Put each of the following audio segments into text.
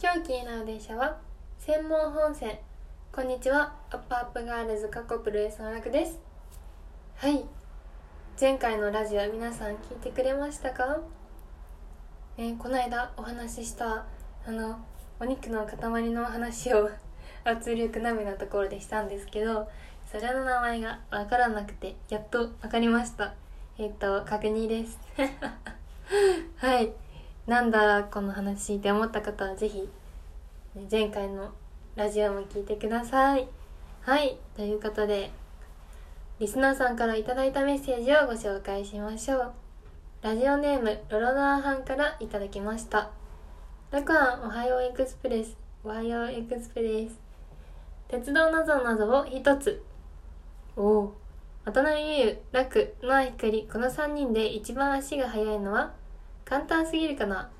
今日気になる電車は専門本線。こんにちは。アップアップガールズ過去プロレスの楽です。はい。前回のラジオ皆さん聞いてくれましたか、ね、この間お話ししたあのお肉の塊の話を 圧力鍋のところでしたんですけどそれの名前がわからなくてやっとわかりました。えっ、と確認です。はい。なんだこの話って思った方はぜひ前回のラジオも聞いてください。はいということでリスナーさんから頂いたメッセージをご紹介しましょう。ラジオネームロロナーハンからいただきました。ラクアンおはようエクスプレスおはようエクスプレス。鉄道なぞなぞを一つ。おお。渡辺優、楽、ノア光この3人で一番足が速いのは？簡単すぎるかな？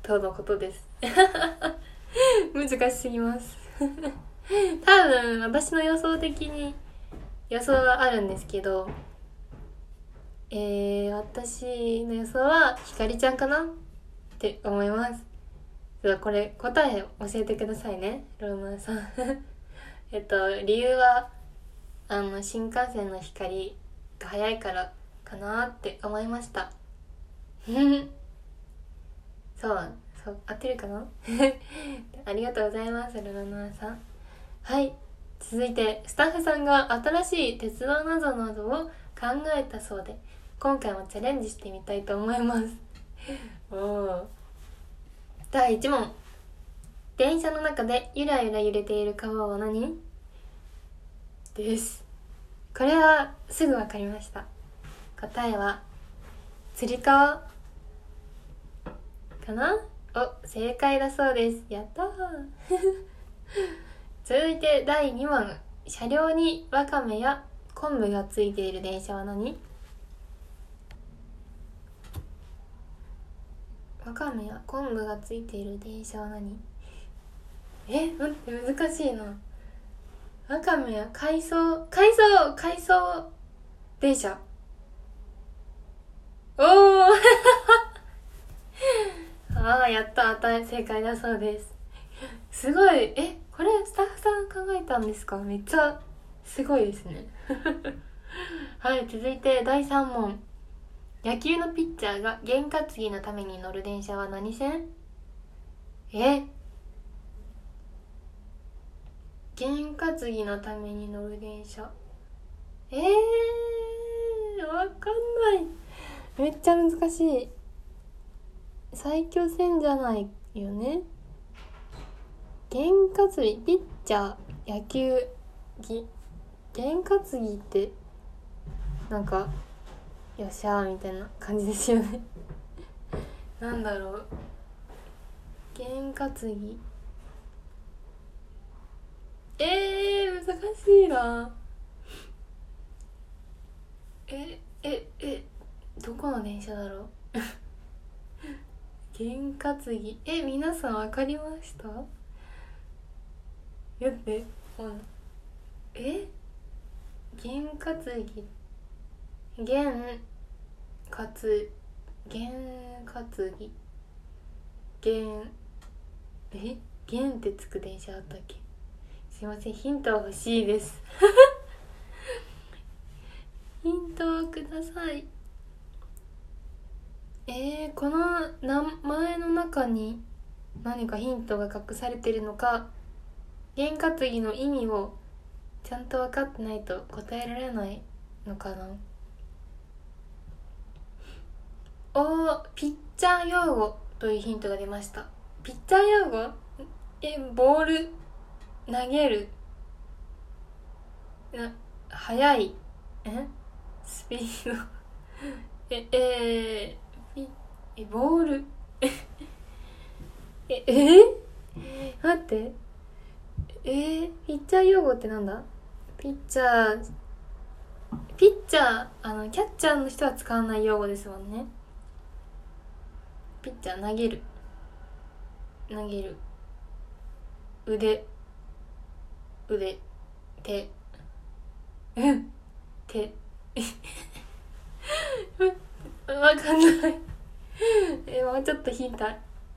とのことです。難しすぎます。多分私の予想的に予想はあるんですけどえー、私の予想はひかりちゃんかな？って思います。ではこれ答え教えてくださいね。ローマンさん。えっと理由はあの新幹線の光が速いからかなって思いました。そうそう合ってるかな？ありがとうございますルナノアさん。はい。続いてスタッフさんが新しい鉄道なぞなどを考えたそうで今回もチャレンジしてみたいと思います。おお第1問。電車の中でゆらゆら揺れている川は何？です。これはすぐ分かりました。答えはつり革。かな？お正解だそうです。やったー。続いて第2問。車両にわかめや昆布がついている電車は何？わかめや昆布がついている電車は何？え待って難しいな。わかめや海藻海藻海藻電車おおああやった正解だそうです。すごい。えこれスタッフさん考えたんですか？めっちゃすごいですね。はい続いて第3問。野球のピッチャーが験担ぎのために乗る電車は何線？え？験担ぎのために乗る電車。えー、わかんない。めっちゃ難しい。最強戦じゃないよね。験担ぎピッチャー野球ぎ。験担ぎってなんかよっしゃーみたいな感じですよね。なんだろう。験担ぎ。えー、難しいな。えええどこの電車だろう？験担ぎ。え皆さん分かりました？やってえ？験担ぎ。験担験担ぎ。験。え？弦ってつく電車あったっけ？すいません。ヒント欲しいです。ヒントをください。えー、この名前の中に何かヒントが隠されてるのか験担ぎの意味をちゃんと分かってないと答えられないのかな？おーピッチャー用語というヒントが出ました。ピッチャー用語？えボール？投げる？な速い？え？スピード？ええーえボール。ええ？待って。えー、ピッチャー用語ってなんだ？ピッチャー。ピッチャーあのキャッチャーの人は使わない用語ですもんね。ピッチャー投げる。投げる。腕。腕。手。うん。手。わかんない。えもうちょっとヒント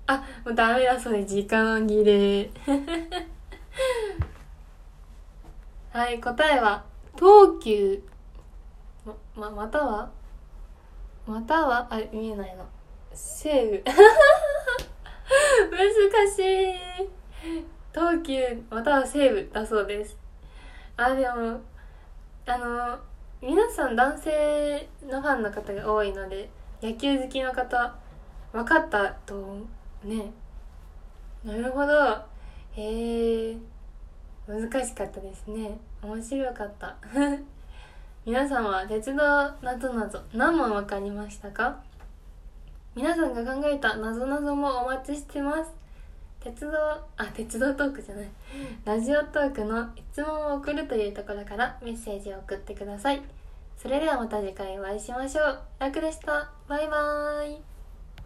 あもうダメだそれ時間切れ。はい答えは東急。まままたは？または？あ見えないの西武。難しい。東急。または西武だそうです。あでもあの皆さん男性のファンの方が多いので野球好きの方分かったとね。なるほど。へえ難しかったですね。面白かった。皆さんは鉄道なぞなぞ何問分かりましたか？皆さんが考えたなぞなぞもお待ちしてます。鉄道あ鉄道トークじゃない。ラジオトークの質問を送るというところからメッセージを送ってください。それではまた次回お会いしましょう。楽でした。バイバーイ。